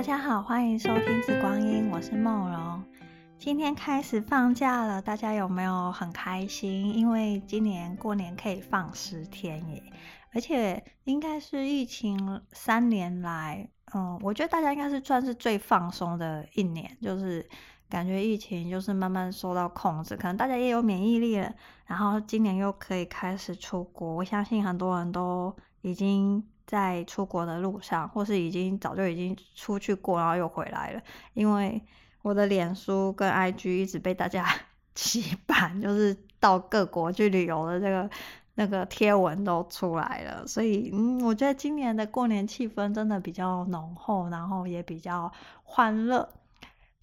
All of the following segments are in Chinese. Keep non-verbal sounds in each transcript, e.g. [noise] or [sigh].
大家好，欢迎收听《紫光音》，我是梦蓉。今天开始放假了，大家有没有很开心？因为今年过年可以放十天耶，而且应该是疫情三年来，嗯，我觉得大家应该是算是最放松的一年，就是感觉疫情就是慢慢受到控制，可能大家也有免疫力了，然后今年又可以开始出国，我相信很多人都已经。在出国的路上，或是已经早就已经出去过，然后又回来了。因为我的脸书跟 IG 一直被大家 [laughs] 洗版，就是到各国去旅游的这个那个贴文都出来了，所以嗯，我觉得今年的过年气氛真的比较浓厚，然后也比较欢乐。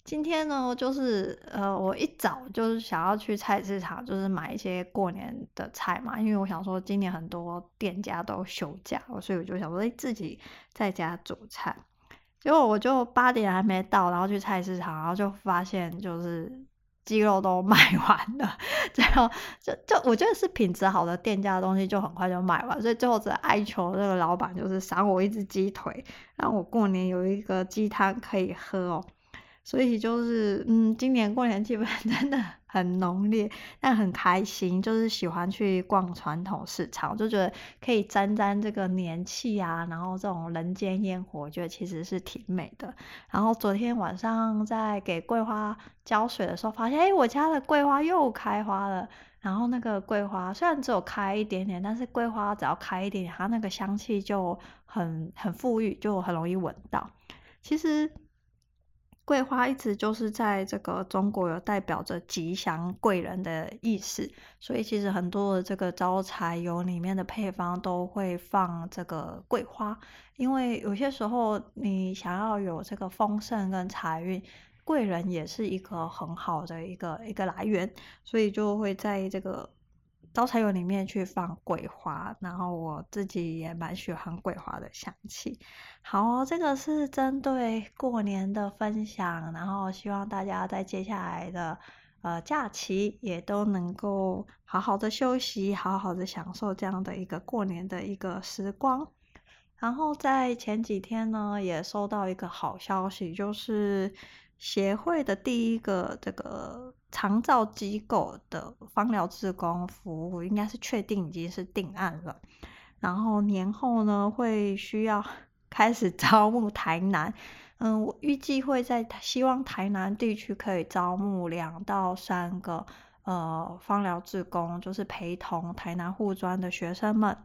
今天呢，就是呃，我一早就是想要去菜市场，就是买一些过年的菜嘛，因为我想说今年很多店家都休假，所以我就想说，哎，自己在家煮菜。结果我就八点还没到，然后去菜市场，然后就发现就是鸡肉都 [laughs] 卖完了，最后就就我觉得是品质好的店家的东西就很快就卖完，所以最后只哀求这个老板就是赏我一只鸡腿，让我过年有一个鸡汤可以喝哦。所以就是，嗯，今年过年气氛 [laughs] 真的很浓烈，但很开心，就是喜欢去逛传统市场，就觉得可以沾沾这个年气啊，然后这种人间烟火，我觉得其实是挺美的。然后昨天晚上在给桂花浇水的时候，发现，哎，我家的桂花又开花了。然后那个桂花虽然只有开一点点，但是桂花只要开一点点，它那个香气就很很馥郁，就很容易闻到。其实。桂花一直就是在这个中国有代表着吉祥贵人的意思，所以其实很多的这个招财油里面的配方都会放这个桂花，因为有些时候你想要有这个丰盛跟财运，贵人也是一个很好的一个一个来源，所以就会在这个。招财油里面去放桂花，然后我自己也蛮喜欢桂花的香气。好，这个是针对过年的分享，然后希望大家在接下来的呃假期也都能够好好的休息，好好的享受这样的一个过年的一个时光。然后在前几天呢，也收到一个好消息，就是。协会的第一个这个长照机构的芳疗志工服务，应该是确定已经是定案了。然后年后呢，会需要 [laughs] 开始招募台南，嗯，我预计会在希望台南地区可以招募两到三个呃芳疗志工，就是陪同台南护专的学生们。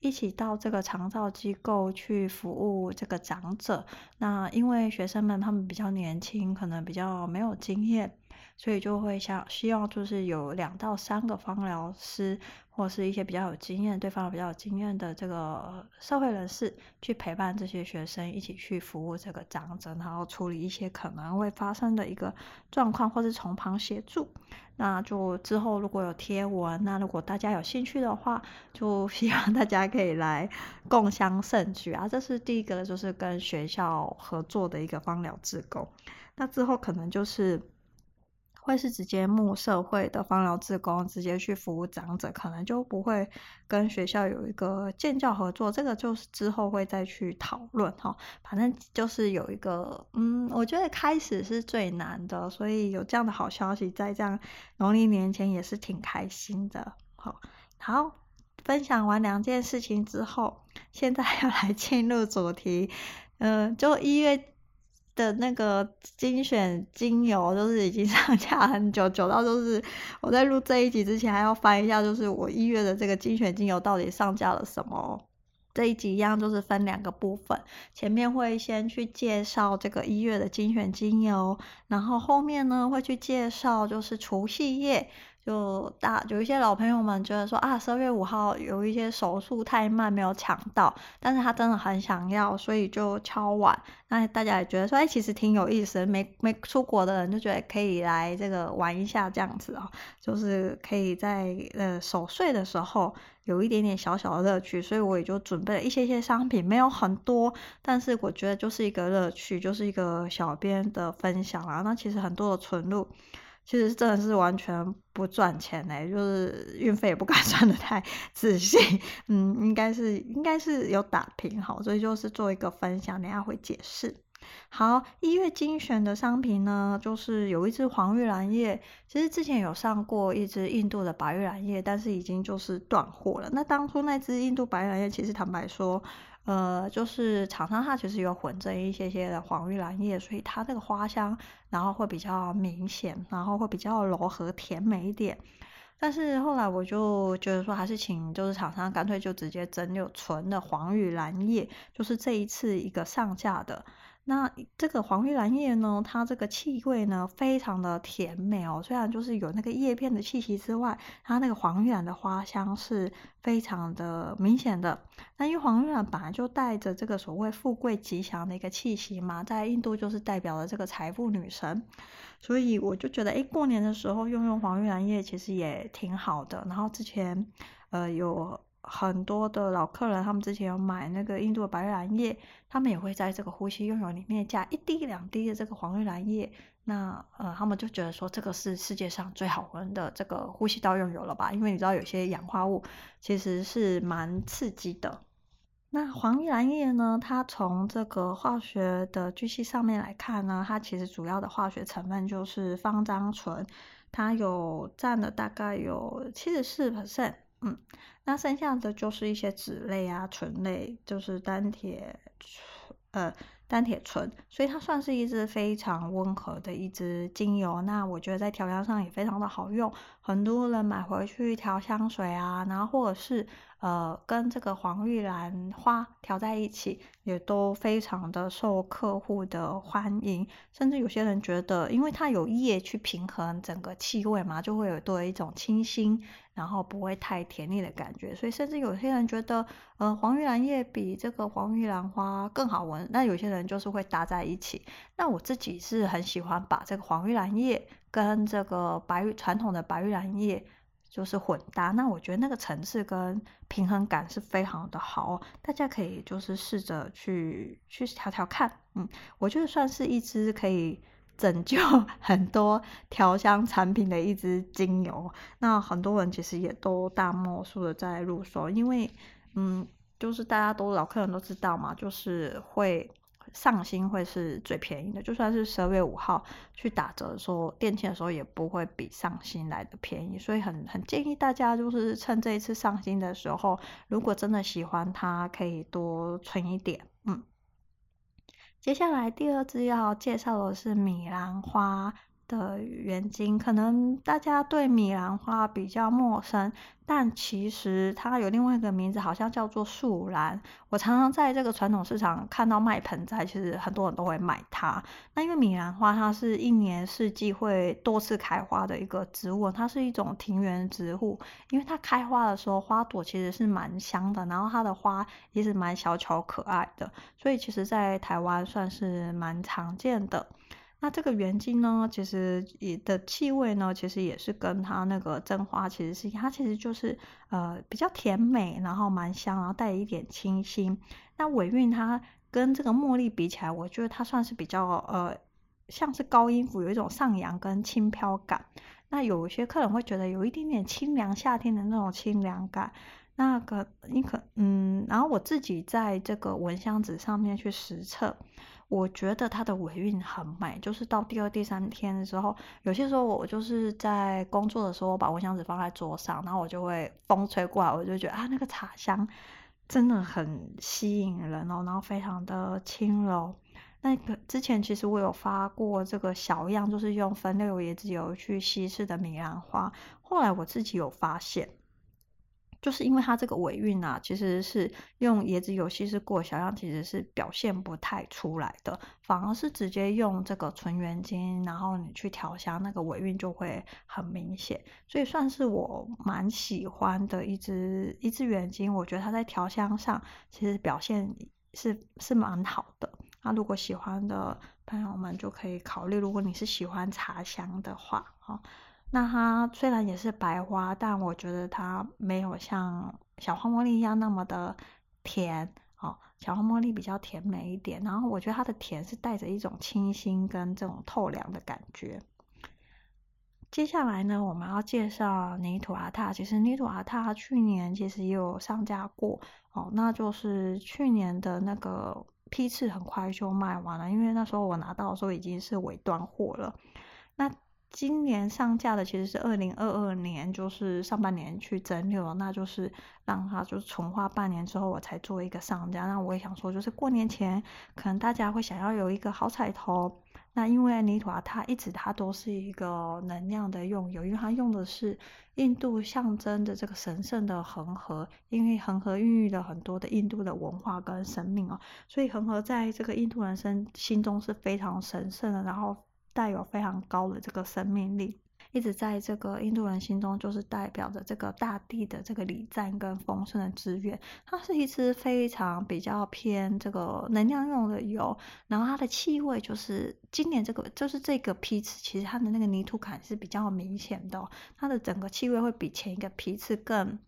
一起到这个长照机构去服务这个长者。那因为学生们他们比较年轻，可能比较没有经验，所以就会想希望就是有两到三个方疗师，或是一些比较有经验、对方比较有经验的这个社会人士，去陪伴这些学生一起去服务这个长者，然后处理一些可能会发生的一个状况，或是从旁协助。那就之后如果有贴文，那如果大家有兴趣的话，就 [laughs] 希望大家可以来共襄盛举啊！这是第一个，就是跟学校合作的一个芳疗志工。那之后可能就是。会是直接募社会的芳疗志工，直接去服务长者，可能就不会跟学校有一个建教合作。这个就是之后会再去讨论哈。反正就是有一个，嗯，我觉得开始是最难的，所以有这样的好消息，在这样农历年前也是挺开心的。好，好，分享完两件事情之后，现在要来进入主题，嗯，就一月。的那个精选精油就是已经 [laughs] 上架很久，久到就是我在录这一集之前还要翻一下，就是我一月的这个精选精油到底上架了什么。这一集一样就是分两个部分，前面会先去介绍这个一月的精选精油，然后后面呢会去介绍就是除夕夜。就大有一些老朋友们觉得说啊，十二月五号有一些手速太慢没有抢到，但是他真的很想要，所以就敲碗。那大家也觉得说，哎，其实挺有意思的，没没出国的人就觉得可以来这个玩一下这样子哦，就是可以在呃守岁的时候有一点点小小的乐趣，所以我也就准备了一些些商品，没有很多，但是我觉得就是一个乐趣，就是一个小编的分享啊。那其实很多的存入。其实真的是完全不赚钱嘞，就是运费也不敢 [laughs] 算得太 [laughs] 仔细，嗯，应该是应该是有打平好，所以就是做一个分享，等下会解释。好，一月精选的商品呢，就是有一支黄玉兰叶，其实之前有上过一支印度的白玉兰叶，但是已经就是断货了。那当初那支印度白玉兰叶，其实坦白说，呃，就是厂商它其实有混着一些些的黄玉兰叶，所以它那个花香，然后会比较明显，然后会比较柔和甜美一点。但是后来我就觉得说，还是请就是厂商干脆就直接蒸馏纯的黄玉兰叶，就是这一次一个上架的。那这个黄玉兰叶呢，它这个气味呢，非常的甜美哦。虽然就是有那个叶片的气息之外，它那个黄玉兰的花香是非常的明显的。那因为黄玉兰本来就带着这个所谓富贵吉祥的一个气息嘛，在印度就是代表了这个财富女神，所以我就觉得，哎，过年的时候用用黄玉兰叶其实也挺好的。然后之前，呃，有。很多的老客人，他们之前有买那个印度的白玉兰叶，他们也会在这个呼吸用油里面加一滴两滴的这个黄玉兰叶。那呃，他们就觉得说这个是世界上最好闻的这个呼吸道用油了吧？因为你知道有些氧化物其实是蛮刺激的。那黄玉兰叶呢，它从这个化学的巨细上面来看呢，它其实主要的化学成分就是芳樟醇，它有占了大概有七十四 percent，嗯。那剩下的就是一些脂类啊、醇类，就是单铁，呃，单铁醇，所以它算是一支非常温和的一支精油。那我觉得在调香上也非常的好用，很多人买回去调香水啊，然后或者是。呃，跟这个黄玉兰花调在一起，也都非常的受客户的欢迎。甚至有些人觉得，因为它有叶去平衡整个气味嘛，就会有多一种清新，然后不会太甜腻的感觉。所以，甚至有些人觉得，呃，黄玉兰叶比这个黄玉兰花更好闻。那有些人就是会搭在一起。那我自己是很喜欢把这个黄玉兰叶跟这个白玉传统的白玉兰叶。就是混搭，那我觉得那个层次跟平衡感是非常的好，大家可以就是试着去去调调看，嗯，我觉得算是一支可以拯救 [laughs] 很多调香产品的一支精油。那很多人其实也都大多数的在入手，因为嗯，就是大家都老客人都知道嘛，就是会。上新会是最便宜的，就算是十二月五号去打折的时候，店庆的时候也不会比上新来的便宜，所以很很建议大家就是趁这一次上新的时候，如果真的喜欢它，可以多存一点。嗯，接下来第二支要介绍的是米兰花的原精，可能大家对米兰花比较陌生，但其实它有另外一个名字，好像叫做树兰。我常常在这个传统市场看到卖盆栽，其实很多人都会买它。那因为米兰花它是一年四季会多次开花的一个植物，它是一种庭园植物，因为它开花的时候花朵其实是蛮香的，然后它的花也是蛮小巧可爱的，所以其实在台湾算是蛮常见的。那这个原精呢，其实也的气味呢，其实也是跟它那个真花其实是，它其实就是呃比较甜美，然后蛮香，然后带一点清新。那尾韵它跟这个茉莉比起来，我觉得它算是比较呃像是高音符，有一种上扬跟轻飘感。那有些客人会觉得有一点点清凉，夏天的那种清凉感。那个你可嗯，然后我自己在这个蚊香纸上面去实测。我觉得它的尾韵很美，就是到第二、第三天的时候，有些时候我就是在工作的时候，我把蚊香纸放在桌上，然后我就会风吹过来，我就觉得啊，那个茶香真的很吸引人哦，然后非常的轻柔。那个之前其实我有发过这个小样，就是用分六椰子油去稀释的米兰花，后来我自己有发现。就是因为它这个尾韵啊，其实是用椰子油稀释过小样，其实是表现不太出来的，反而是直接用这个纯原精，然后你去调香，那个尾韵就会很明显。所以算是我蛮喜欢的一支一支原精，我觉得它在调香上其实表现是是蛮好的。那如果喜欢的朋友们就可以考虑，如果你是喜欢茶香的话，哈。那它虽然也是白花，但我觉得它没有像小花茉莉一样那么的甜哦。小花茉莉比较甜美一点，然后我觉得它的甜是带着一种清新跟这种透凉的感觉。接下来呢，我们要介绍泥土阿塔。其实泥土阿塔去年其实也有上架过哦，那就是去年的那个批次很快就卖完了，因为那时候我拿到的时候已经是尾端货了。那今年上架的其实是二零二二年，就是上半年去整理了，那就是让它就是重画半年之后我才做一个上架。那我也想说，就是过年前可能大家会想要有一个好彩头。那因为泥土啊，它一直它都是一个能量的用油，因为它用的是印度象征的这个神圣的恒河，因为恒河孕育了很多的印度的文化跟生命哦，所以恒河在这个印度人生心中是非常神圣的，然后。带有非常高的这个生命力，一直在这个印度人心中就是代表着这个大地的这个礼赞跟丰盛的资源。它是一支非常比较偏这个能量用的油，然后它的气味就是今年这个就是这个批次，其实它的那个泥土感是比较明显的，它的整个气味会比前一个批次更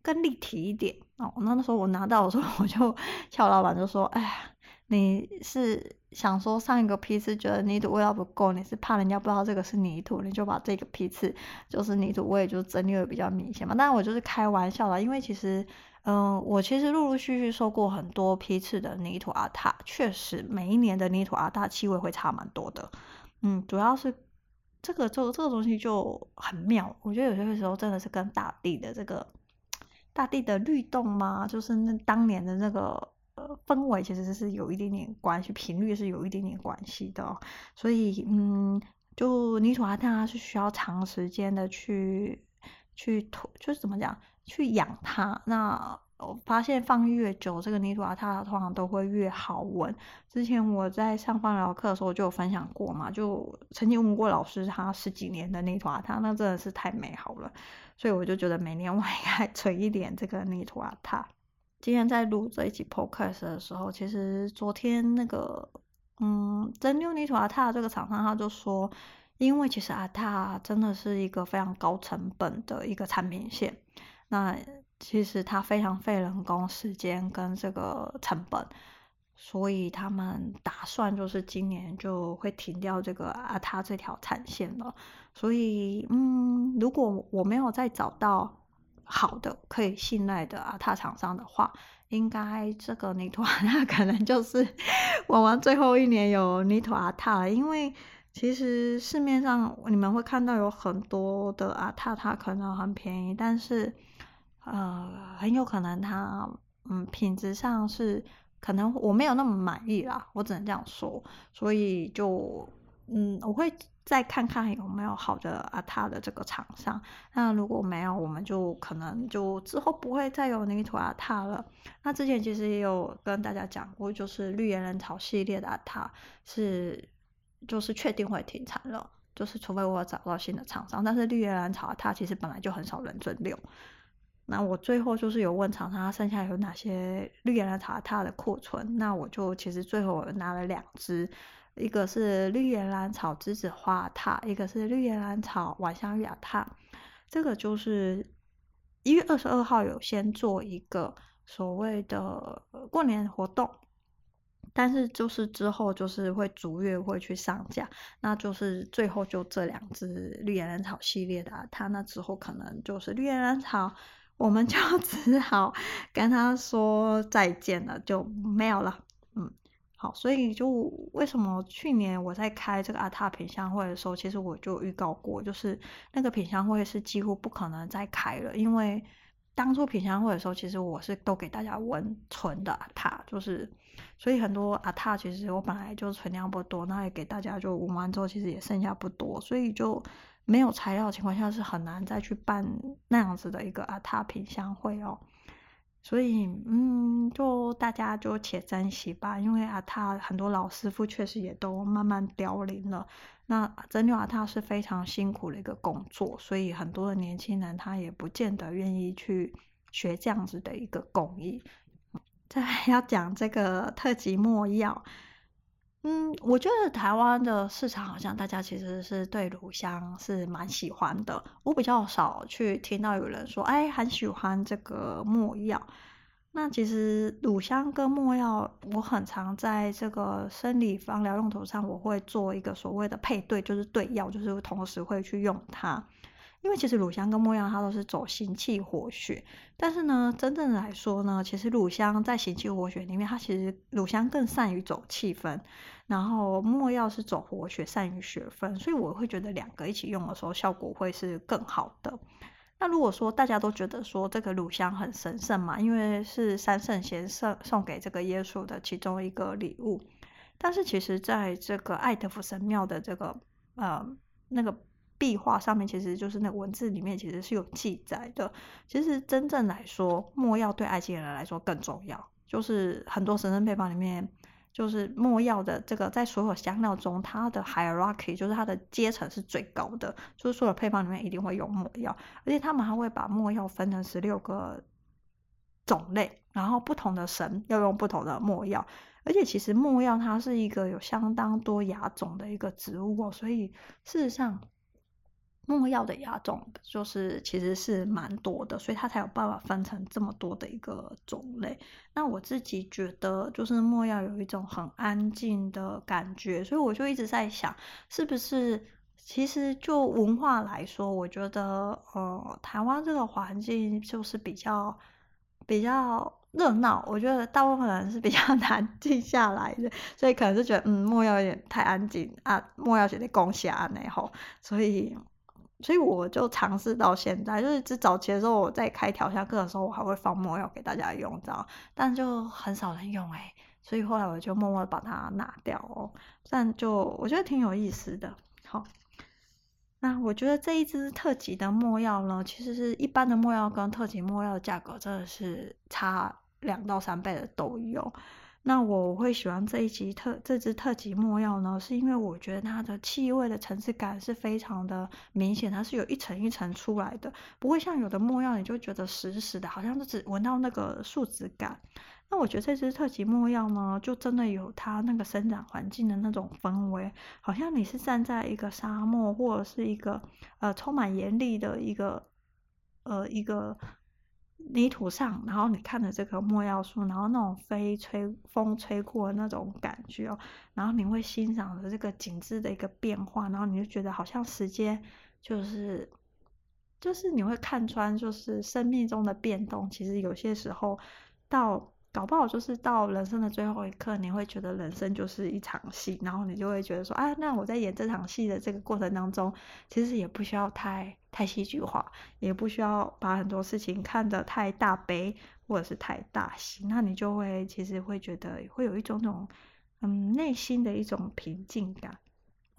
更立体一点哦。那那时候我拿到的时候，[laughs] 我就 [laughs] 俏老板就说：“哎。”你是想说上一个批次觉得泥土味道不够，你是怕人家不知道这个是泥土，你就把这个批次就是泥土味就整理的比较明显嘛？但我就是开玩笑啦，因为其实，嗯、我其实陆陆续续收过很多批次的泥土阿塔，确实每一年的泥土阿塔气味会差蛮多的。嗯，主要是这个就这个东西就很妙，我觉得有些时候真的是跟大地的这个大地的律动嘛，就是那当年的那个。氛围其实是有一点点关系，频率是有一点点关系的，所以嗯，就泥土阿塔是需要长时间的去去土，就是怎么讲，去养它。那我发现放越久，这个泥土阿塔通常都会越好闻。之前我在上芳疗课的时候就有分享过嘛，就曾经问过老师，他十几年的泥土阿塔，那真的是太美好了，所以我就觉得每年我应该 [laughs] 存一点这个泥土阿塔。今天在录这一集 podcast 的时候，其实昨天那个，嗯，真六泥土阿塔这个厂商他就说，因为其实阿塔真的是一个非常高成本的一个产品线，那其实它非常费人工、时间跟这个成本，所以他们打算就是今年就会停掉这个阿塔这条产线了。所以，嗯，如果我没有再找到。好的，可以信赖的阿塔厂商的话，应该这个泥土 [laughs] 阿塔可能就是我们最后一年有泥土阿塔了。因为其实市面上你们会看到有很多的阿塔，它可能很便宜，但是呃很有可能它嗯品质上是可能我没有那么满意啦，我只能这样说，所以就嗯我会。再看看有没有好的阿塔的这个厂商，那如果没有，我们就可能就之后不会再有泥土阿塔了。那之前其实也有跟大家讲过，就是绿岩兰草系列的阿塔是就是确定会停产了，就是除非我找到新的厂商。但是绿岩兰草阿塔其实本来就很少人蒸馏。那我最后就是有问厂商，剩下有哪些绿岩兰草阿塔的库存，那我就其实最后拿了两支。一个是绿岩兰草栀子花阿塔，一个是绿岩兰草晚香玉阿塔。这个就是一月二十二号有先做一个所谓的过年活动，但是就是之后就是会逐月会去上架，那就是最后就这两支绿岩兰草系列的阿塔，那之后可能就是绿岩兰草，我们就 [laughs] 只好跟他说再见了，就没有了。好，所以就为什么去年我在开这个阿塔品香会的时候，其实我就预告过，就是那个品香会是几乎不可能再开了，因为当初品香会的时候，其实我是都给大家闻纯的阿塔，就是所以很多阿塔其实我本来就存量不多，那也给大家就闻完之后，其实也剩下不多，所以就没有材料的情况下是很难再去办那样子的一个阿塔品香会哦。所以，嗯，就大家就且珍惜吧，因为阿塔很多老师傅确实也都慢慢凋零了。那针灸阿塔是非常辛苦的一个工作，所以很多的年轻人他也不见得愿意去学这样子的一个工艺。再要讲这个特级墨药。嗯，我觉得台湾的市场好像大家其实是对乳香是蛮喜欢的。我比较少去听到有人说，哎，很喜欢这个没药。那其实乳香跟没药，我很常在这个生理方疗用途上，我会做一个所谓的配对，就是对药，就是同时会去用它。因为其实乳香跟没药它都是走行气活血，但是呢，真正来说呢，其实乳香在行气活血里面，它其实乳香更善于走气分，然后没药是走活血，善于血分，所以我会觉得两个一起用的时候效果会是更好的。那如果说大家都觉得说这个乳香很神圣嘛，因为是三圣贤送送给这个耶稣的其中一个礼物，但是其实在这个爱德福神庙的这个呃那个壁画上面，其实就是那文字里面其实是有记载的。其实真正来说，墨药对埃及人来说更重要，就是很多神圣配方里面。就是墨药的这个，在所有香料中，它的 hierarchy 就是它的阶层是最高的，就是所有配方里面一定会有墨药，而且他们还会把墨药分成十六个种类，然后不同的神要用不同的墨药，而且其实墨药它是一个有相当多亚种的一个植物哦，所以事实上。没药的亚种就是其实是蛮多的，所以它才有办法分成这么多的一个种类。那我自己觉得，就是没药有一种很安静的感觉，所以我就一直在想，是不是其实就文化来说，我觉得呃，台湾这个环境就是比较比较热闹。我觉得大部分人是比较 [laughs] 难静下来的，所以可能是觉得嗯，没药有点太安静啊，没药写的贡献啊，然后所以。所以我就尝试到现在，就是只早期的时候，我在开调香课的时候，我还会放墨药给大家用，知道？但就很少人用哎、所以后来我就默默把它拿掉哦。但就我觉得挺有意思的。好，那我觉得这一支特级的墨药呢，其实是一般的墨药跟特级墨药的价格真的是差两到三倍的都有。那我会喜欢这一级特这支特级墨药呢，是因为我觉得它的气味的层次感是非常的明显，它是有一层一层出来的，不会像有的墨药你就觉得死死的，好像就只闻到那个树脂感。那我觉得这支特级墨药呢，就真的有它那个生长环境的那种氛围，好像你是站在一个沙漠或者是一个呃充满严厉的一个呃一个。泥土上，然后你看着这棵没药树，然后那种飞吹风吹过的那种感觉哦，然后你会欣赏着这个景致的一个变化，然后你就觉得好像时间就是就是你会看穿，就是生命中的变动，其实有些时候到。搞不好就是到人生的最后一刻，你会觉得人生就是一场戏，然后你就会觉得说，啊，那我在演这场戏的这个过程当中，其实也不需要太太戏剧化，也不需要把很多事情看得太大悲或者是太大喜，那你就会其实会觉得会有一种那种嗯内心的一种平静感。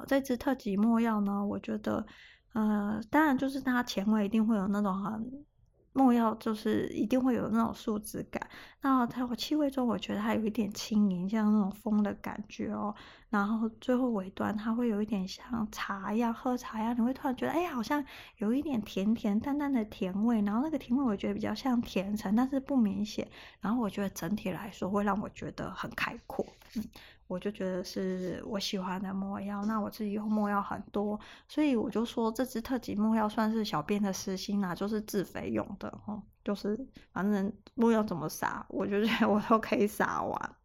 这支特级莫药呢，我觉得，呃，当然就是它前味一定会有那种很。没药就是一定会有那种树脂感，那它气味中我觉得它有一点轻盈，像那种风的感觉哦。然后最后尾端它会有一点像茶一样，喝茶一样，你会突然觉得哎，好像有一点甜甜淡淡的甜味。然后那个甜味我觉得比较像甜橙，但是不明显。然后我觉得整体来说会让我觉得很开阔，嗯。我就觉得是我喜欢的墨药，那我自己用墨药很多，所以我就说这支特级墨药算是小编的私心啦，就是自费用的哦，就是反正墨药怎么撒，我就觉得 [laughs] 我都可以撒完。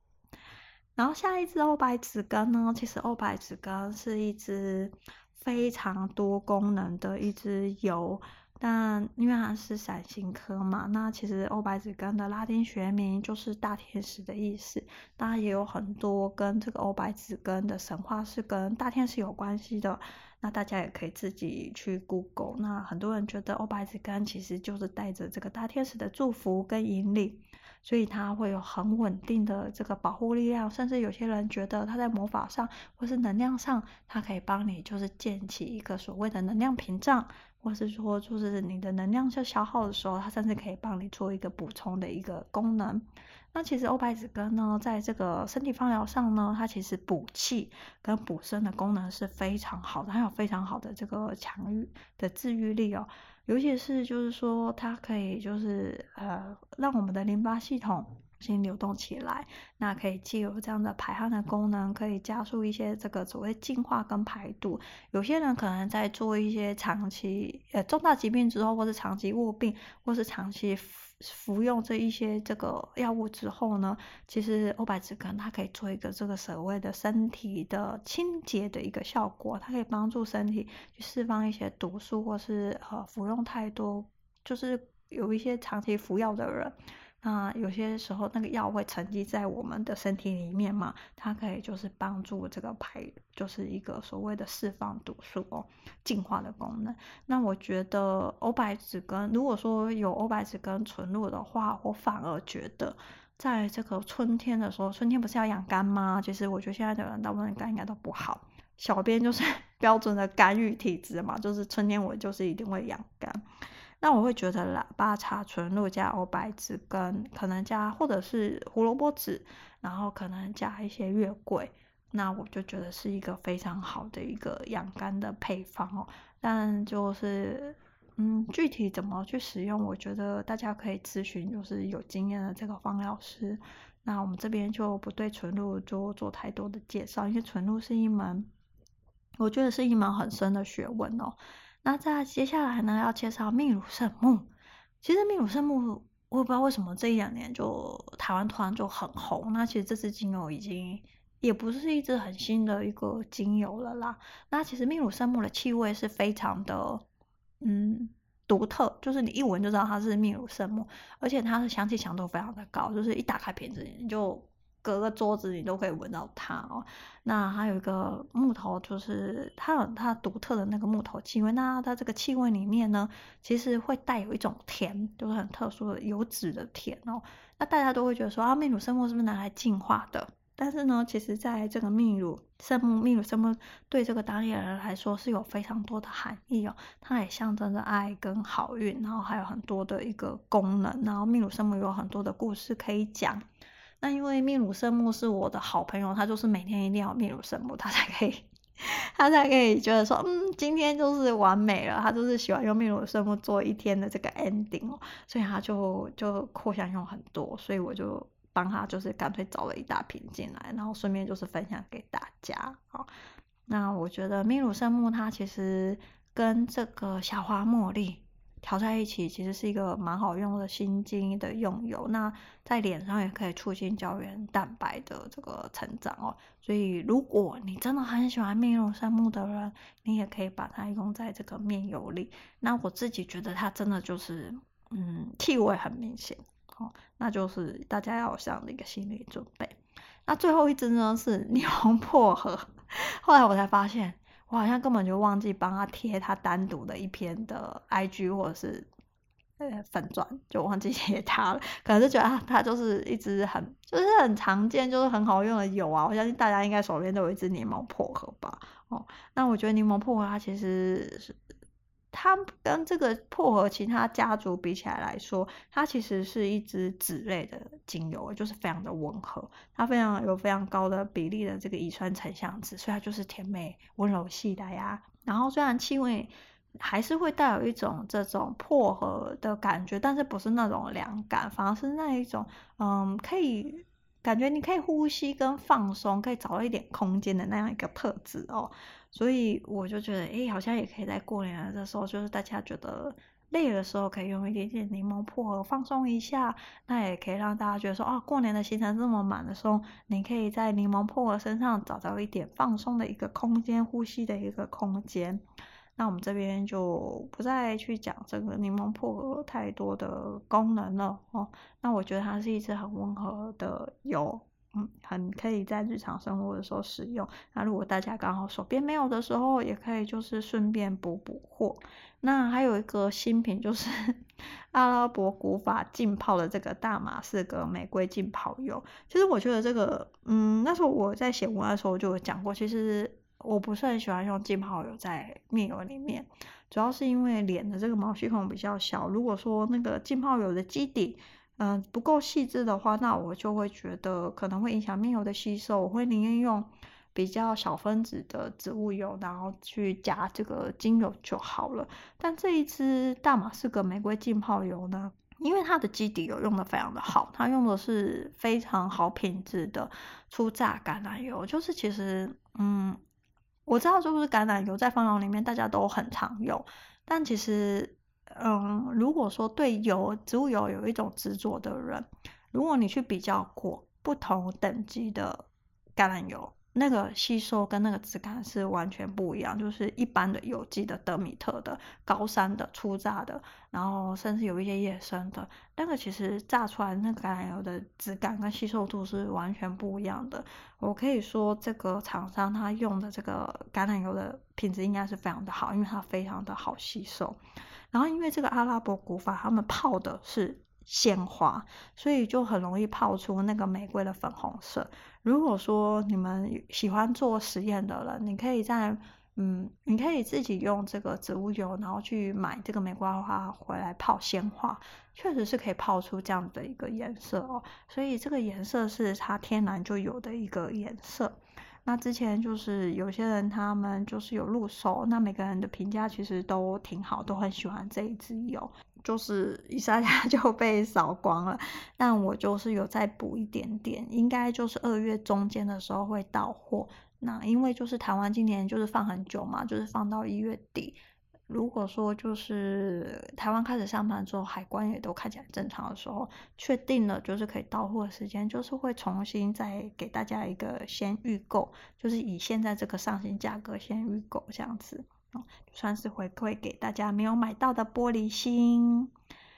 然后下一支欧白紫根呢，其实欧白紫根是一支非常多功能的一支油。但因为它是伞形科嘛，那其实欧白子根的拉丁学名就是大天使的意思。当然也有很多跟这个欧白子根的神话是跟大天使有关系的。那大家也可以自己去 Google。那很多人觉得欧白子根其实就是带着这个大天使的祝福跟引领，所以它会有很稳定的这个保护力量。甚至有些人觉得它在魔法上或是能量上，它可以帮你就是建起一个所谓的能量屏障。或是说，就是你的能量在消耗的时候，它甚至可以帮你做一个补充的一个功能。那其实欧白子根呢，在这个身体放疗上呢，它其实补气跟补身的功能是非常好的，它有非常好的这个强愈的治愈力哦。尤其是就是说，它可以就是呃，让我们的淋巴系统新流动起来。那可以既有这样的排汗的功能，可以加速一些这个所谓净化跟排毒。有些人可能在做一些长期呃重大疾病之后，或是长期卧病，或是长期。服用这一些这个药物之后呢，其实欧白芷根它可以做一个这个所谓的身体的清洁的一个效果，它可以帮助身体去释放一些毒素，或是呃服用太多，就是有一些长期服药的人。那有些时候那个药会沉积在我们的身体里面嘛，它可以就是帮助这个排，就是一个所谓的释放毒素哦，净化的功能。那我觉得欧白芷根，如果说有欧白芷根纯露的话，我反而觉得在这个春天的时候，春天不是要养肝吗？其实我觉得现在的人大部分肝应该都不好，小编就是 [laughs] 标准的肝郁体质嘛，就是春天我就是一定会养肝。那我会觉得喇叭茶纯露加欧白芷根，可能加或者是胡萝卜籽，然后可能加一些月桂，那我就觉得是一个非常好的一个养肝的配方哦。但就是，嗯，具体怎么去使用，我觉得大家可以咨询就是有经验的这个方疗师。那我们这边就不对纯露做做太多的介绍，因为纯露是一门，我觉得是一门很深的学问哦。那在接下来呢，要介绍秘鲁圣木。其实秘鲁圣木，我也不知道为什么这一两年就台湾突然就很红。那其实这支精油已经也不是一支很新的一个精油了啦。那其实秘鲁圣木的气味是非常的嗯独特，就是你一闻就知道它是秘鲁圣木，而且它的香气强度非常的高，就是一打开瓶子你就。隔个桌子你都可以闻到它哦。那还有一个木头，就是它有它独特的那个木头气味。那它这个气味里面呢，其实会带有一种甜，就是很特殊的油脂的甜哦。那大家都会觉得说啊，秘鲁圣木是不是拿来净化的？但是呢，其实在这个秘鲁圣木，秘鲁圣木对这个当地人来说是有非常多的含义哦。它也象征着爱跟好运，然后还有很多的一个功能。然后秘鲁圣木有很多的故事可以讲。那因为秘鲁圣木是我的好朋友，他就是每天一定要秘鲁圣木，他才可以，他才可以觉得说，嗯，今天就是完美了。他就是喜欢用秘鲁圣木做一天的这个 ending 哦，所以他就就扩香用很多，所以我就帮他就是干脆找了一大瓶进来，然后顺便就是分享给大家。好，那我觉得秘鲁圣木它其实跟这个小花茉莉。调在一起其实是一个蛮好用的心经的用油，那在脸上也可以促进胶原蛋白的这个成长哦。所以如果你真的很喜欢秘鲁圣木的人，你也可以把它用在这个面油里。那我自己觉得它真的就是，嗯，气味很明显哦。那就是大家要有这样的一个心理准备。那最后一支呢是柠檬薄荷，后来我才发现。我好像根本就忘记帮他贴他单独的一篇的 IG 或者是呃粉钻，就忘记贴他了。可能是觉得，他就是一支很就是很常见，就是很好用的油啊。我相信大家应该手边都有一支柠檬薄荷吧。哦，那我觉得柠檬薄荷它其实是。它跟这个薄荷其他家族比起来来说，它其实是一支脂类的精油，就是非常的温和，它非常有非常高的比例的这个乙酸沉香酯，所以它就是甜美温柔系的呀。然后虽然气味还是会带有一种这种薄荷的感觉，但是不是那种凉感，反而是那一种嗯，可以感觉你可以呼吸跟放松，可以找到一点空间的那样一个特质哦。所以我就觉得，哎，好像也可以在过年的时候，就是大家觉得累的时候，可以用一点点柠檬薄荷放松一下。那也可以让大家觉得说，啊，过年的行程这么满的时候，你可以在柠檬薄荷身上找到一点放松的一个空间，呼吸的一个空间。那我们这边就不再去讲这个柠檬薄荷太多的功能了哦。那我觉得它是一支很温和的油。嗯，很可以在日常生活的时候使用。那如果大家刚好手边没有的时候，也可以就是顺便补补货。那还有一个新品就是 [laughs] 阿拉伯古法浸泡的这个大马士革玫瑰浸泡油。其实我觉得这个，嗯，那时候我在写文案的时候就有讲过，其实我不是很喜欢用浸泡油在面油里面，主要是因为脸的这个毛细孔比较小。如果说那个浸泡油的基底，嗯、不够细致的话，那我就会觉得可能会影响面油的吸收。我会宁愿用比较小分子的植物油，然后去加这个精油就好了。但这一支大马士革玫瑰浸泡油呢，因为它的基底油用的非常的好，它用的是非常好品质的初榨橄榄油，就是其实嗯，我知道就是橄榄油在芳疗里面大家都很常用，但其实嗯，如果说对油植物油有一种执着的人，如果你去比较过不同等级的橄榄油。那个吸收跟那个质感是完全不一样，就是一般的有机的德米特的高山的初榨的，然后甚至有一些野生的，那个其实榨出来那个橄榄油的质感跟吸收度是完全不一样的。我可以说这个厂商他用的这个橄榄油的品质应该是非常的好，因为它非常的好吸收。然后因为这个阿拉伯古法他们泡的是鲜花，所以就很容易泡出那个玫瑰的粉红色。如果说你们喜欢做实验的人，你可以在嗯，你可以自己用这个植物油，然后去买这个玫瑰花回来泡鲜花，确实是可以泡出这样的一个颜色哦。所以这个颜色是它天然就有的一个颜色。那之前就是有些人他们就是有入手，那每个人的评价其实都挺好，都很喜欢这一支油。就是一下下 [laughs] 就被扫光了，但我就是有再补一点点，应该就是二月中间的时候会到货。那因为就是台湾今年就是放很久嘛，就是放到一月底。如果说就是台湾开始上班之后，海关也都看起来正常的时候，确定了就是可以到货的时间，就是会重新再给大家一个先预购，就是以现在这个上新价格先预购这样子。算是回馈给大家没有买到的玻璃心。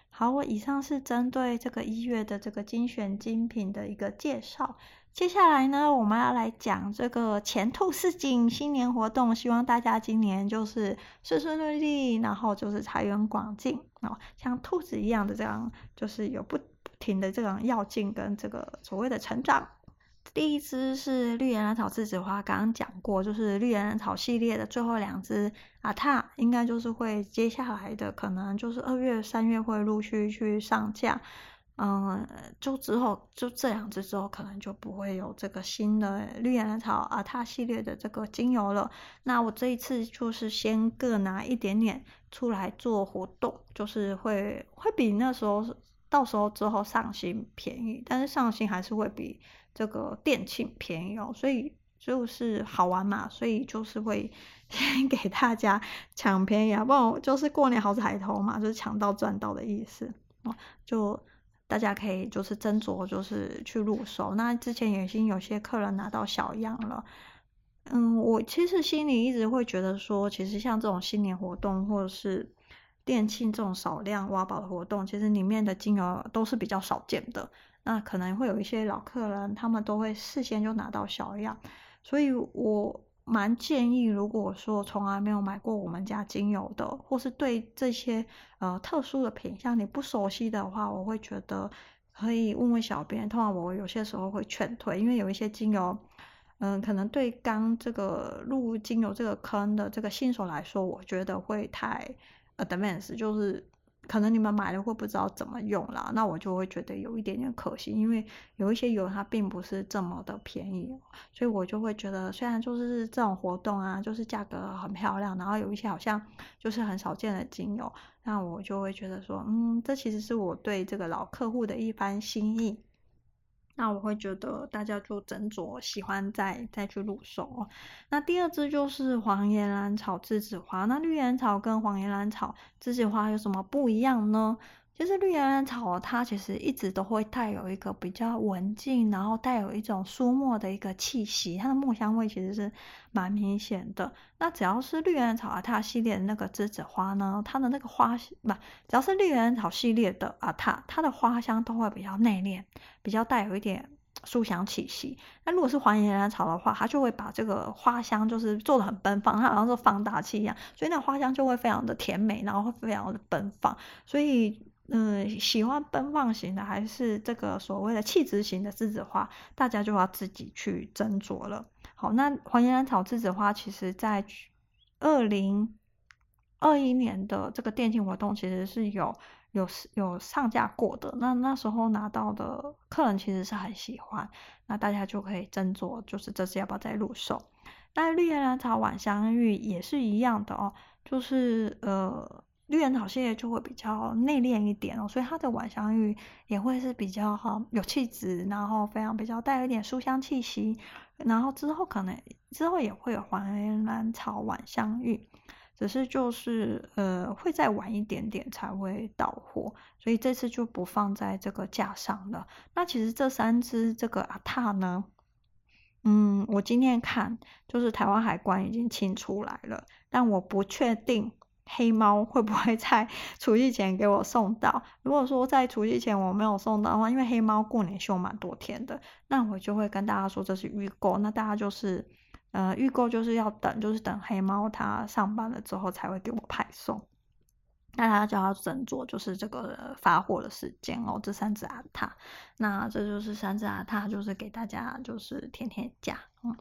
好，我以上是针对这个一月的这个精选精品的一个介绍。接下来呢，我们要来讲这个前兔似锦新年活动，希望大家今年就是顺顺利利，然后就是财源广进哦，像兔子一样的这样，就是有不停的这种跃进跟这个所谓的成长。第一支是绿岩兰草栀子花，刚刚讲过，就是绿岩兰草系列的最后两支阿塔，应该就是会接下来的，可能就是二月、三月会陆续去上架。嗯，就之后就这两支之后，可能就不会有这个新的绿岩兰草阿塔系列的这个精油了。那我这一次就是先各拿一点点出来做活动，就是会会比那时候到时候之后上新便宜，但是上新还是会比。这个店庆便宜哦，所以就是好玩嘛，所以就是会 [laughs] 先给大家抢便宜啊，不然就是过年好彩头嘛，就是抢到赚到的意思哦。就大家可以就是斟酌，就是去入手。那之前已经有些客人拿到小样了，嗯，我其实心里一直会觉得说，其实像这种新年活动或者是店庆这种少量挖宝的活动，其实里面的精油都是比较少见的。那可能会有一些老客人，他们都会事先就拿到小样，所以我蛮建议，如果说从来没有买过我们家精油的，或是对这些呃特殊的品像你不熟悉的话，我会觉得可以问问小编。通常我有些时候会劝退，因为有一些精油，嗯、可能对刚这个入精油这个坑的这个新手来说，我觉得会太 advanced，就是。可能你们买了会不知道怎么用啦，那我就会觉得有一点点可惜，因为有一些油它并不是这么的便宜，所以我就会觉得虽然就是这种活动啊，就是价格很漂亮，然后有一些好像就是很少见的精油，那我就会觉得说，嗯，这其实是我对这个老客户的一番心意。那我会觉得大家就斟酌喜欢再再去入手哦。那第二支就是黄岩兰草栀子花。那绿岩草跟黄岩兰草栀子花有什么不一样呢？就是绿岩兰草，它其实一直都会带有一个比较文静，然后带有一种书墨的一个气息，它的木香味其实是蛮明显的。那只要是绿岩兰草阿塔系列的那个栀子花呢，它的那个花不，只要是绿岩兰草系列的阿塔，它的花香都会比较内敛，比较带有一点书香气息。那如果是黄岩兰草的话，它就会把这个花香就是做的很奔放，它好像是放大器一样，所以那花香就会非常的甜美，然后会非常的奔放，所以。嗯，喜欢奔放型的还是这个所谓的气质型的栀子花，大家就要自己去斟酌了。好，那黄岩兰草栀子花，其实在二零二一年的这个店庆活动，其实是有有有上架过的。那那时候拿到的客人其实是很喜欢，那大家就可以斟酌，就是这次要不要再入手。那绿岩兰草晚香玉也是一样的哦，就是呃。绿原草系列就会比较内敛一点哦，所以它的晚香玉也会是比较哈有气质，然后非常比较带有一点书香气息，然后之后可能之后也会有环兰草晚香玉，只是就是呃会再晚一点点才会到货，所以这次就不放在这个架上了。那其实这三支这个阿塔呢，嗯，我今天看就是台湾海关已经清出来了，但我不确定。黑猫会不会在除夕前给我送到？如果说在除夕前我没有送到的话，因为黑猫过年休蛮多天的，那我就会跟大家说这是预购。那大家就是，呃，预购就是要等，就是等黑猫它上班了之后才会给我派送。那大家就要斟酌，就是这个发货的时间哦。这三只阿塔，那这就是三只阿塔，就是给大家就是天天价，嗯。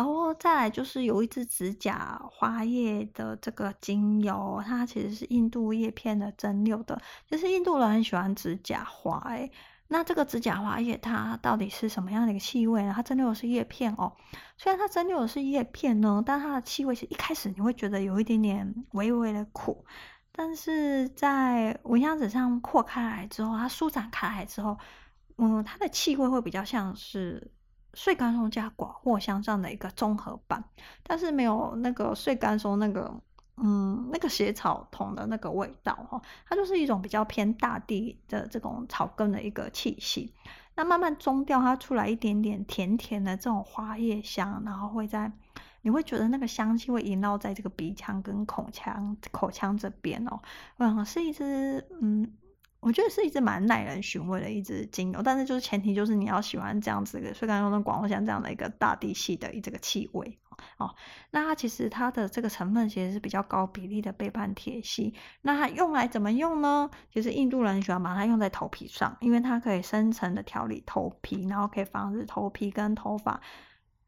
然后，再来就是有一支指甲花叶的这个精油，它其实是印度叶片的蒸馏的，就是印度人很喜欢指甲花诶。那这个指甲花叶它到底是什么样的一个气味呢？它蒸馏的是叶片哦，虽然它蒸馏的是叶片呢，但它的气味是一开始你会觉得有一点点微微的苦，但是在蚊香纸上扩开来之后，它舒展开来之后，嗯，它的气味会比较像是。碎干松加广藿香这样的一个综合版，但是没有那个碎干松那个嗯那个血草酮的那个味道哈，它就是一种比较偏大地的这种草根的一个气息。那慢慢中调，它出来一点点甜甜的这种花叶香，然后会在你会觉得那个香气会萦绕在这个鼻腔跟口腔口腔这边哦，嗯，是一支嗯。我觉得是一支蛮耐人寻味的一支精油，但是就是前提就是你要喜欢这样子的，所以刚刚用的广藿香这样的一个大地系的这个气味哦。那它其实它的这个成分其实是比较高比例的倍半萜烯。那它用来怎么用呢？其实印度人喜欢把它用在头皮上，因为它可以深层的调理头皮，然后可以防止头皮跟头发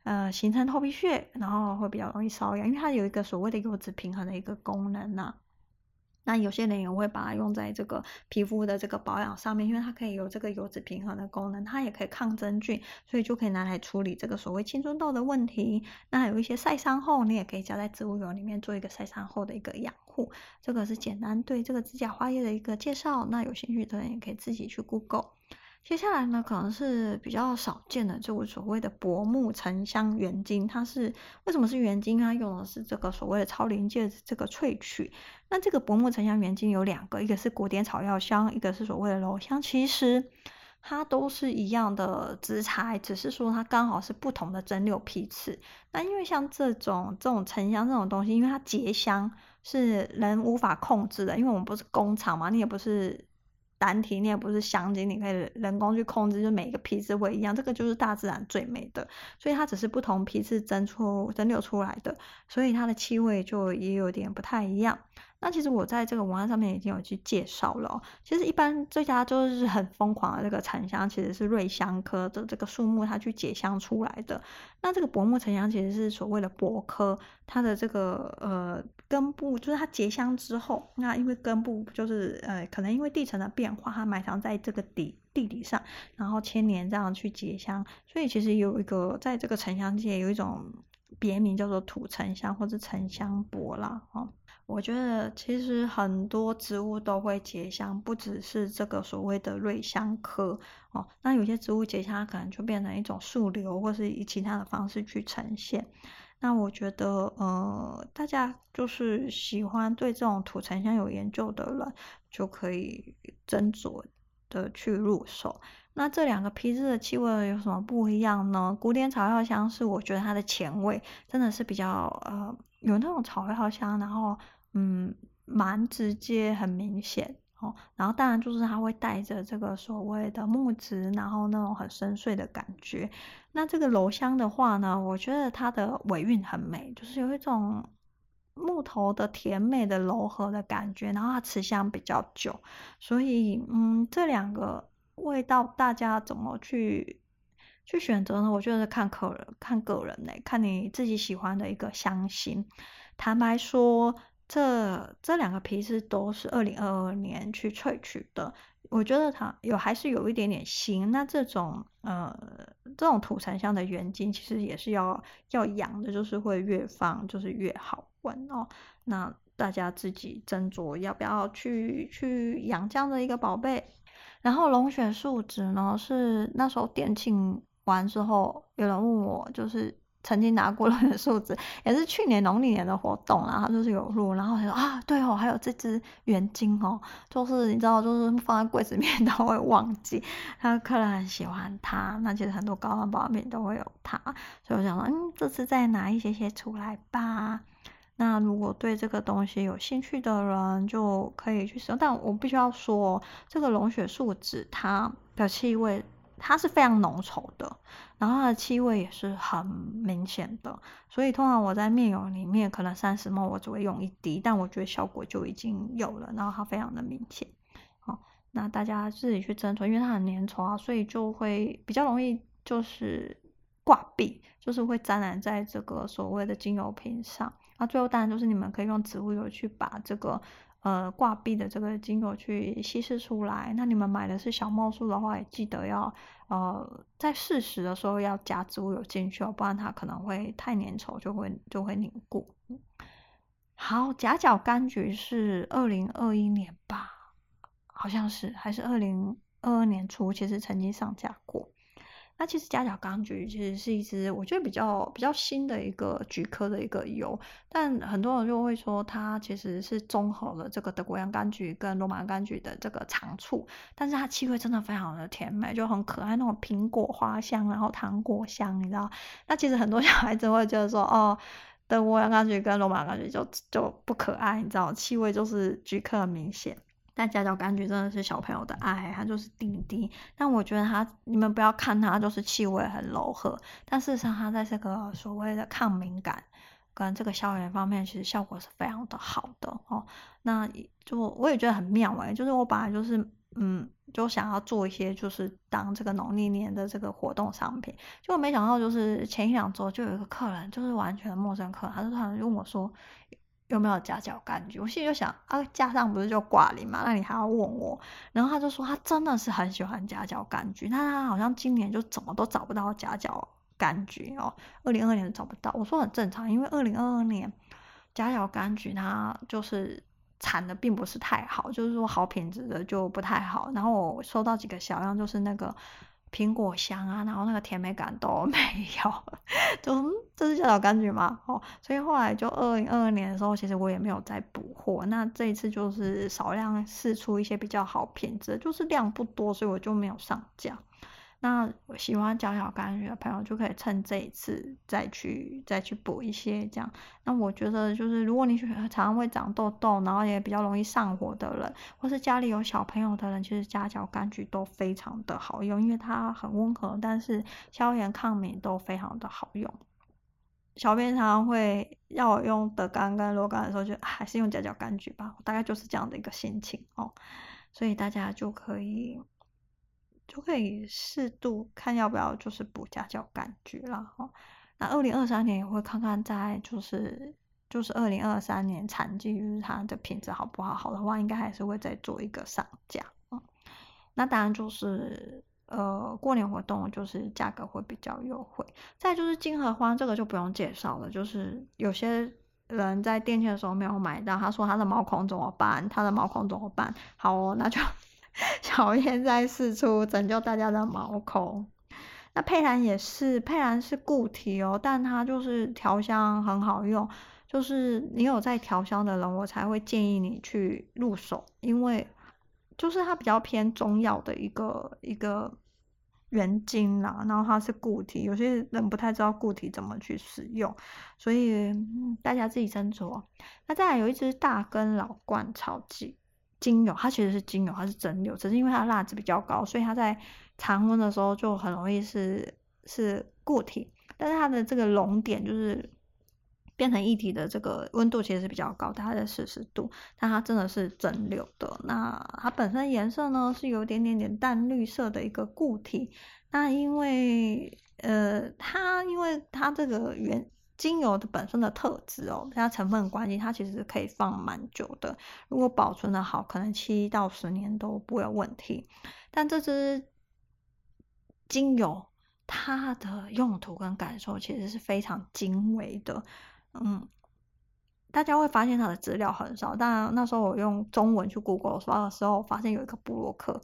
呃形成头皮屑，然后会比较容易瘙痒，因为它有一个所谓的油脂平衡的一个功能呢、那有些人也会把它用在这个皮肤的这个保养上面，因为它可以有这个油脂平衡的功能，它也可以抗真菌，所以就可以拿来处理这个所谓青春痘的问题。那还有一些晒伤后，你也可以加在植物油里面做一个晒伤后的一个养护。这个是简单对这个指甲花叶的一个介绍。那有兴趣的人也可以自己去 Google。接下来呢，可能是比较少见的，就所谓的薄木沉香原精，它是为什么是原精？它用的是这个所谓的超临界这个萃取。那这个薄木沉香原精有两个，一个是古典草药香，一个是所谓的柔香。其实它都是一样的植材，只是说它刚好是不同的蒸馏批次。那因为像这种这种沉香这种东西，因为它结香是人无法控制的，因为我们不是工厂嘛，你也不是。难题你也不是香精，你可以人工去控制，就每一个批次会一样，这个就是大自然最美的，所以它只是不同批次蒸出蒸馏出来的，所以它的气味就也有点不太一样。那其实我在这个文案上面已经有去介绍了。其实一般这家就是很疯狂的这个沉香，其实是瑞香科的这个树木它去结香出来的。那这个柏木沉香其实是所谓的柏科，它的这个呃根部就是它结香之后，那因为根部就是呃可能因为地层的变化，它埋藏在这个底地底上，然后千年这样去结香，所以其实有一个在这个沉香界有一种别名叫做土沉香或者沉香柏啦，哦。我觉得其实很多植物都会结香，不只是这个所谓的瑞香科哦。那有些植物结香，它可能就变成一种树瘤，或是以其他的方式去呈现。那我觉得，呃，大家就是喜欢对这种土沉香有研究的人，就可以斟酌的去入手。那这两个批次的气味有什么不一样呢？古典草药香是我觉得它的前味真的是比较呃有那种草药香，然后。嗯，蛮直接，很明显哦。然后当然就是它会带着这个所谓的木质，然后那种很深邃的感觉。那这个柔香的话呢，我觉得它的尾韵很美，就是有一种木头的甜美的柔和的感觉，然后它持香比较久。所以嗯，这两个味道大家怎么去去选择呢？我觉得看客人，看个人嘞，看你自己喜欢的一个香型。坦白说。这这两个批次都是二零二二年去萃取的，我觉得它有还是有一点点新。那这种呃这种土沉香的原精其实也是要要养的，就是会越放就是越好闻哦。那大家自己斟酌要不要去去养这样的一个宝贝。然后龙血树脂呢，是那时候店庆完之后，有人问我，就是。曾经拿过龙血树脂，也是去年农历年的活动，然后就是有入，然后他说啊，对哦，还有这支元晶哦，就是你知道，就是放在柜子面 [laughs] 都会忘记，他客人很喜欢它，那其实很多高档保养品都会有它，所以我想说，嗯，这次再拿一些些出来吧。那如果对这个东西有兴趣的人，就可以去使用，但我必须要说，这个龙血树脂它的气味。它是非常浓稠的，然后它的气味也是很明显的，所以通常我在面油里面可能三十 ml 我只会用一滴，但我觉得效果就已经有了，然后它非常的明显。好，那大家自己去斟酌，因为它很粘稠啊，所以就会比较容易就是挂壁，就是会沾染在这个所谓的精油瓶上。那最后当然就是你们可以用植物油去把这个。呃，挂壁的这个精油去稀释出来。那你们买的是小梦素的话，也记得要呃在试食的时候要加植物油进去哦，不然它可能会太粘稠，就会就会凝固。好，夹角柑橘是二零二一年吧，好像是还是二零二二年初，其实曾经上架过。那其实夹角柑橘其实是一支我觉得比较比较新的一个菊科的一个油，但很多人就会说它其实是综合了这个德国洋甘菊跟罗马柑橘的这个长处，但是它气味真的非常的甜美，就很可爱那种苹果花香，然后糖果香，你知道？那其实很多小孩子会觉得说，哦，德国洋甘菊跟罗马柑橘就就不可爱，你知道？气味就是菊科很明显。但夹角柑橘真的是小朋友的爱，它就是滴滴。但我觉得它，你们不要看它就是气味很柔和，但事实上它在这个所谓的抗敏感跟这个消炎方面，其实效果是非常的好的哦。那就我也觉得很妙哎，就是我本来就是嗯，就想要做一些就是当这个农历年的这个活动商品，结果没想到就是前一两周就有一个客人，就是完全陌生客，他就突然问我说。有没有夹角柑橘？我心里就想啊，架上不是就挂零嘛？那你还要问我？然后他就说他真的是很喜欢夹角柑橘，但他好像今年就怎么都找不到夹角柑橘哦，二零二二年找不到。我说很正常，因为二零二二年夹角柑橘它就是产的并不是太好，就是说好品质的就不太好。然后我收到几个小样，就是那个。苹果香啊，然后那个甜美感都没有，[laughs] 就这是夹角柑橘吗？哦，所以后来就二零二二年的时候，其实我也没有再补货。那这一次就是少量试出一些比较好品质，就是量不多，所以我就没有上架。那喜欢夹角柑橘的朋友就可以趁这一次再去再去补一些这样。那我觉得就是如果你常常会长痘痘，然后也比较容易上火的人，或是家里有小朋友的人，其实夹角柑橘都非常的好用，因为它很温和，但是消炎抗敏都非常的好用。小编常常会要我用德刚跟罗刚的时候，就还是用夹角柑橘吧，大概就是这样的一个心情哦。所以大家就可以。就可以适度看要不要就是补家教，感觉啦哈。那二零二三年也会看看在就是就是二零二三年产季就是它的品质好不好，好的话应该还是会再做一个上架。那当然就是呃过年活动就是价格会比较优惠。再就是金合欢这个就不用介绍了，就是有些人在店庆的时候没有买到，他说他的毛孔怎么办？他的毛孔怎么办？好哦，那就。[laughs] 小燕在释出拯救大家的毛孔，那佩兰也是，佩兰是固体哦，但它就是调香很好用，就是你有在调香的人，我才会建议你去入手，因为就是它比较偏中药的一个一个原精啦，然后它是固体，有些人不太知道固体怎么去使用，所以大家自己斟酌。那再来有一支大根老灌草剂。精油，它其实是精油，它是蒸馏，只是因为它蜡质比较高，所以它在常温的时候就很容易是是固体。但是它的这个熔点就是变成液体的这个温度其实是比较高，大概在四十度，但它真的是蒸馏的。那它本身颜色呢是有点点点淡绿色的一个固体。那因为呃，它因为它这个原精油的本身的特质哦，它成分关系，它其实可以放蛮久的。如果保存的好，可能七到十年都不会有问题。但这支精油，它的用途跟感受其实是非常精微的。嗯，大家会发现它的资料很少。但那时候我用中文去 Google 刷的时候，发现有一个部落客，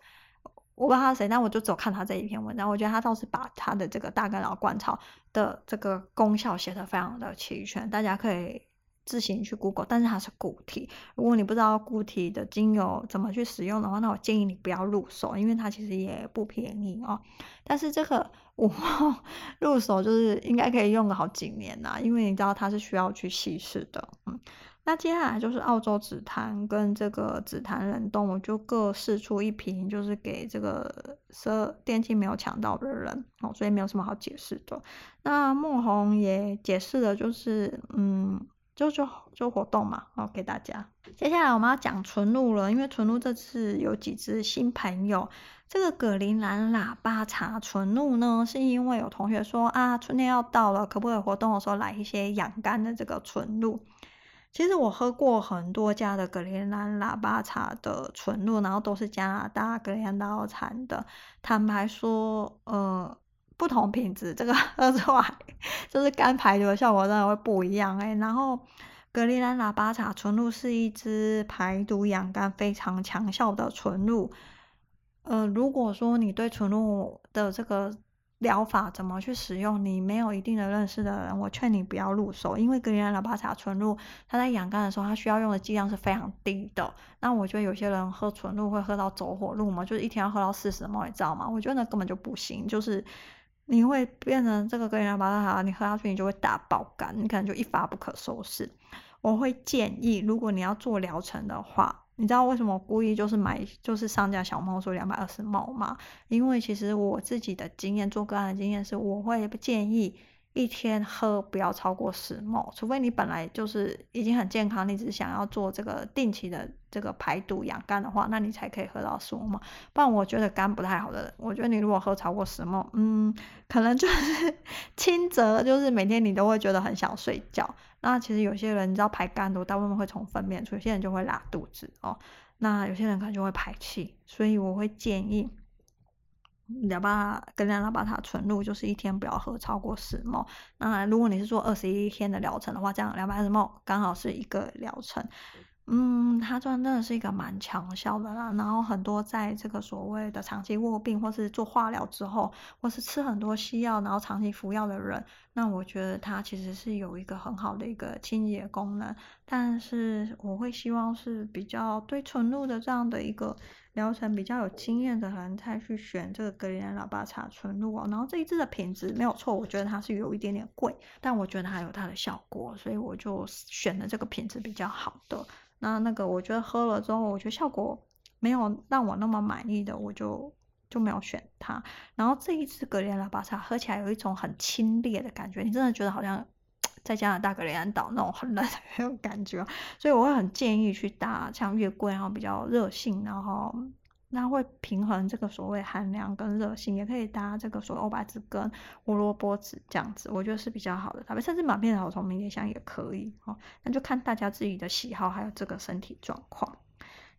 我不知道他谁，但我就只有看他这一篇文章。我觉得他倒是把他的这个大干扰甘草的这个功效写得非常的齐全，大家可以。自行去 Google，但是它是固体。如果你不知道固体的精油怎么去使用的话，那我建议你不要入手，因为它其实也不便宜哦。但是这个五号 [laughs] 入手就是应该可以用个好几年呐，因为你知道它是需要去稀释的。嗯，那接下来就是澳洲紫檀跟这个紫檀冷冻，我就各释出一瓶，就是给这个设电器没有抢到的人哦，所以没有什么好解释的。那孟红也解释了，就是嗯。就就就活动嘛，好，给大家。接下来我们要讲纯露了，因为纯露这次有几支新朋友。这个葛林兰喇叭茶纯露呢，是因为有同学说啊，春天要到了，可不可以活动的时候来一些养肝的这个纯露？其实我喝过很多家的葛陵兰喇叭茶的纯露，然后都是加拿大格兰岛产的。坦白说，呃。不同品质，这个 [laughs] 喝出来就是肝排毒的效果真的会不一样哎。然后，格陵兰喇叭茶纯露是一支排毒养肝非常强效的纯露。呃，如果说你对纯露的这个疗法怎么去使用，你没有一定的认识的人，我劝你不要入手，因为格陵兰喇叭茶纯露，它在养肝的时候，它需要用的剂量是非常低的。那我觉得有些人喝纯露会喝到走火入魔，就是一天要喝到四十 ml，你知道吗？我觉得那根本就不行，就是。你会变成这个格陵兰喇叭茶，你喝下去你就会大爆肝，你可能就一发不可收拾。我会建议，如果你要做疗程的话，你知道为什么我故意就是买就是上家小猫说两百二十 ml 吗？因为其实我自己的经验，做个案的经验是，我会不建议。一天喝不要超过十 ml，除非你本来就是已经很健康，你只是想要做这个定期的这个排毒养肝的话，那你才可以喝到十 ml。不然我觉得肝不太好的人，我觉得你如果喝超过十 ml，嗯，可能就是 [laughs] 轻则就是每天你都会觉得很想睡觉。那其实有些人你知道排肝毒大部分会从粪便出，有些人就会拉肚子哦，那有些人可能就会排气，所以我会建议。两把跟两拉巴塔纯露，就是一天不要喝超过十 ml。那如果你是做二十一天的疗程的话，这样两百二十 ml 刚好是一个疗程。嗯，它真的是一个蛮强效的啦。然后很多在这个所谓的长期卧病，或是做化疗之后，或是吃很多西药，然后长期服药的人，那我觉得它其实是有一个很好的一个清洁功能。但是我会希望是比较对纯露的这样的一个疗程比较有经验的人才去选这个格陵兰喇叭茶纯露哦。然后这一支的品质没有错，我觉得它是有一点点贵，但我觉得它有它的效果，所以我就选了这个品质比较好的。那那个我觉得喝了之后，我觉得效果没有让我那么满意的，我就就没有选它。然后这一支格陵兰喇叭茶喝起来有一种很清冽的感觉，你真的觉得好像 [tsk] 在加拿大格陵兰岛那种很冷的那种感觉，所以我会很建议去搭像月桂，然后比较热性，然后。那会平衡这个所谓寒凉跟热性，也可以搭这个所谓欧白芷跟胡萝卜籽这样子，我觉得是比较好的搭配，甚至马鞭草、虫迷迭香也可以哦。那就看大家自己的喜好，还有这个身体状况。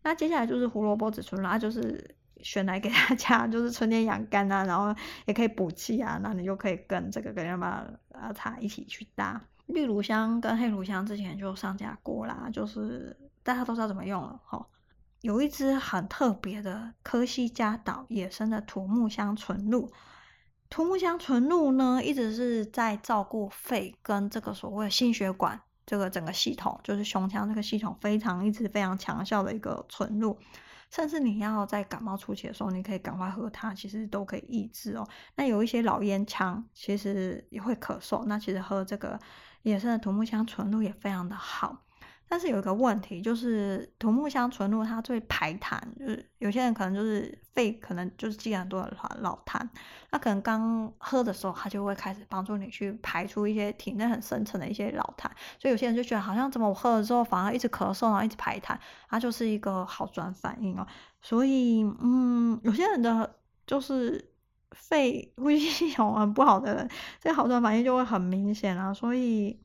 那接下来就是胡萝卜籽醇啦，就是选来给大家，[laughs] 就是春天养肝啊，然后也可以补气啊，那你就可以跟这个格陵兰喇叭茶一起去搭。绿乳香跟黑乳香之前就上架过啦，就是大家都知道怎么用了哈。有一支很特别的科西嘉岛野生的土木香纯露，土木香纯露呢，一直是在照顾肺跟这个所谓心血管这个整个系统，就是胸腔这个系统非常一直非常强效的一个纯露，甚至你要在感冒初期的时候，你可以赶快喝它，其实都可以抑制哦。那有一些老烟枪其实也会咳嗽，那其实喝这个野生的土木香纯露也非常的好。但是有一个问题，就是土木香纯露它最排痰，就是有些人可能就是肺可能就是积很多的老痰，那可能刚喝的时候，它就会开始帮助你去排出一些体内很深层的一些老痰，所以有些人就觉得好像怎么我喝了之后反而一直咳嗽，然后一直排痰，它就是一个好转反应哦。所以嗯，有些人的就是肺呼吸系统很不好的人，这个好转反应就会很明显啊，所以。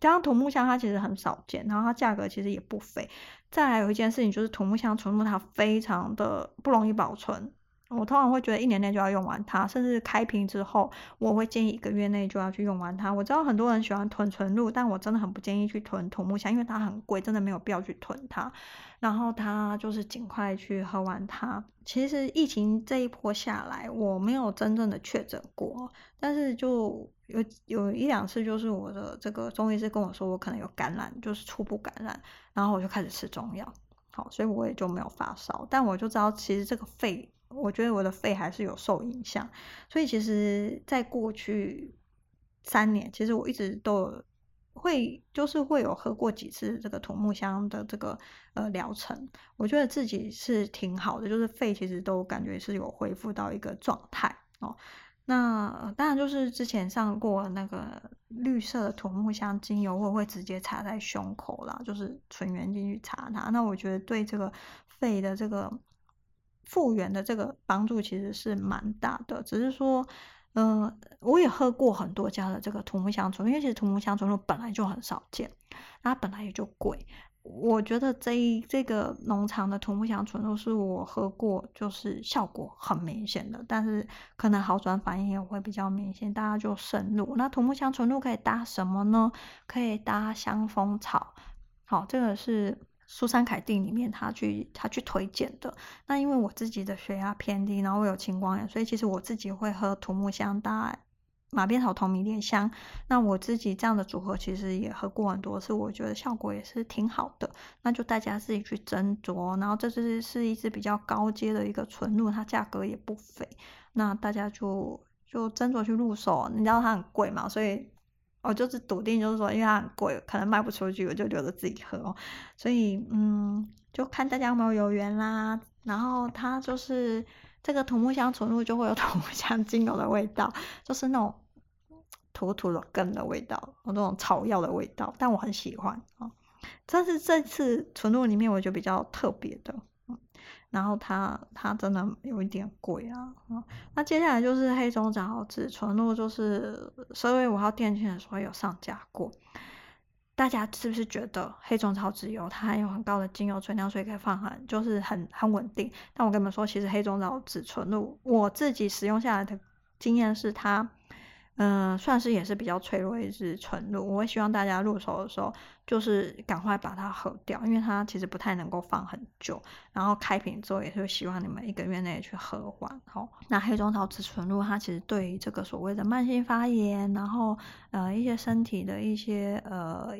加上土木香，它其实很少见，然后它价格其实也不菲。再来有一件事情就是土木香纯木，它非常的不容易保存，我通常会觉得一年内就要用完它，甚至开瓶之后，我会建议一个月内就要去用完它。我知道很多人喜欢囤纯露，但我真的很不建议去囤土木香，因为它很贵，真的没有必要去囤它。然后它就是尽快去喝完它。其实疫情这一波下来，我没有真正的确诊过，但是就有有一两次，就是我的这个中医师跟我说我可能有感染，就是初步感染，然后我就开始吃中药，好，所以我也就没有发烧，但我就知道其实这个肺。我觉得我的肺还是有受影响，所以其实，在过去三年，其实我一直都会，就是会有喝过几次这个土木香的这个呃疗程，我觉得自己是挺好的，就是肺其实都感觉是有恢复到一个状态哦。那当然就是之前上过那个绿色的土木香精油，我会直接擦在胸口啦，就是纯元进去擦它。那我觉得对这个肺的这个。复原的这个帮助其实是蛮大的，只是说，嗯、我也喝过很多家的这个土木香醇，因为其实土木香醇露本来就很少见，它本来也就贵。我觉得这一这个农场的土木香醇露是我喝过就是效果很明显的，但是可能好转反应也会比较明显，大家就慎入。那土木香醇露可以搭什么呢？可以搭香蜂草，好，这个是。苏珊凯蒂里面，他去他去推荐的。那因为我自己的血压偏低，然后我有青光眼，所以其实我自己会喝土木香搭马鞭草同迷迭香。那我自己这样的组合其实也喝过很多次，我觉得效果也是挺好的。那就大家自己去斟酌。然后这支是一支比较高阶的一个纯露，它价格也不菲。那大家就就斟酌去入手。你知道它很贵嘛，所以。我就是笃定，就是说，因为它很贵，可能卖不出去，我就留着自己喝哦。所以，嗯，就看大家有没有有缘啦。然后它就是这个土木香纯露，就会有 [laughs] 土木香精油的味道，就是那种土土的根的味道，那种草药的味道，但我很喜欢啊。这是这次纯露里面我觉得比较特别的。然后它它真的有一点贵啊，那接下来就是黑中草紫醇露，就是十二月五号店庆的时候有上架过。大家是不是觉得黑中草籽油它含有很高的精油存量，所以可以放很就是很很稳定？但我跟你们说，其实黑中草紫醇露我自己使用下来的经验是它。嗯、算是也是比较脆弱一支纯露，我会希望大家入手的时候就是赶快把它喝掉，因为它其实不太能够放很久。然后开瓶之后也是希望你们一个月内去喝完。好，那黑中草紫醇露它其实对于这个所谓的慢性发炎，然后呃一些身体的一些呃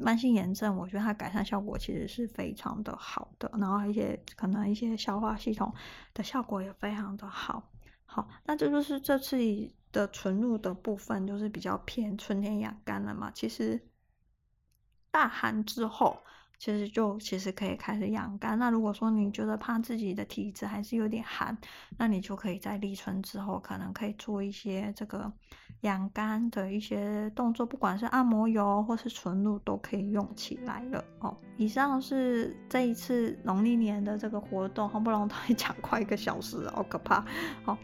慢性炎症，我觉得它改善效果其实是非常的好的。然后一些可能一些消化系统的效果也非常的好。好，那这就是这次。的纯露的部分就是比较偏春天养肝了嘛。其实大寒之后，其实就其实可以开始养肝。那如果说你觉得怕自己的体质还是有点寒，那你就可以在立春之后，可能可以做一些这个养肝的一些动作，不管是按摩油或是纯露都可以用起来了哦。以上是这一次农历年的这个活动，好不容易 [laughs] 讲快一个小时，好可怕，好。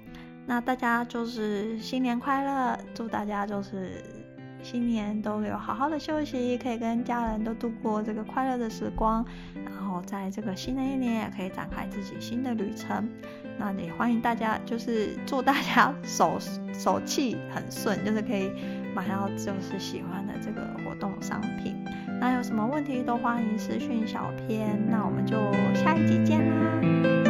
那大家就是新年快乐，祝大家就是新年都有好好的休息，可以跟家人都度过这个快乐的时光，然后在这个新的一年也可以展开自己新的旅程。那也欢迎大家，就是祝大家手手气很顺，就是可以买到就是喜欢的这个活动商品。那有什么问题都欢迎私讯小编，那我们就下一集见啦。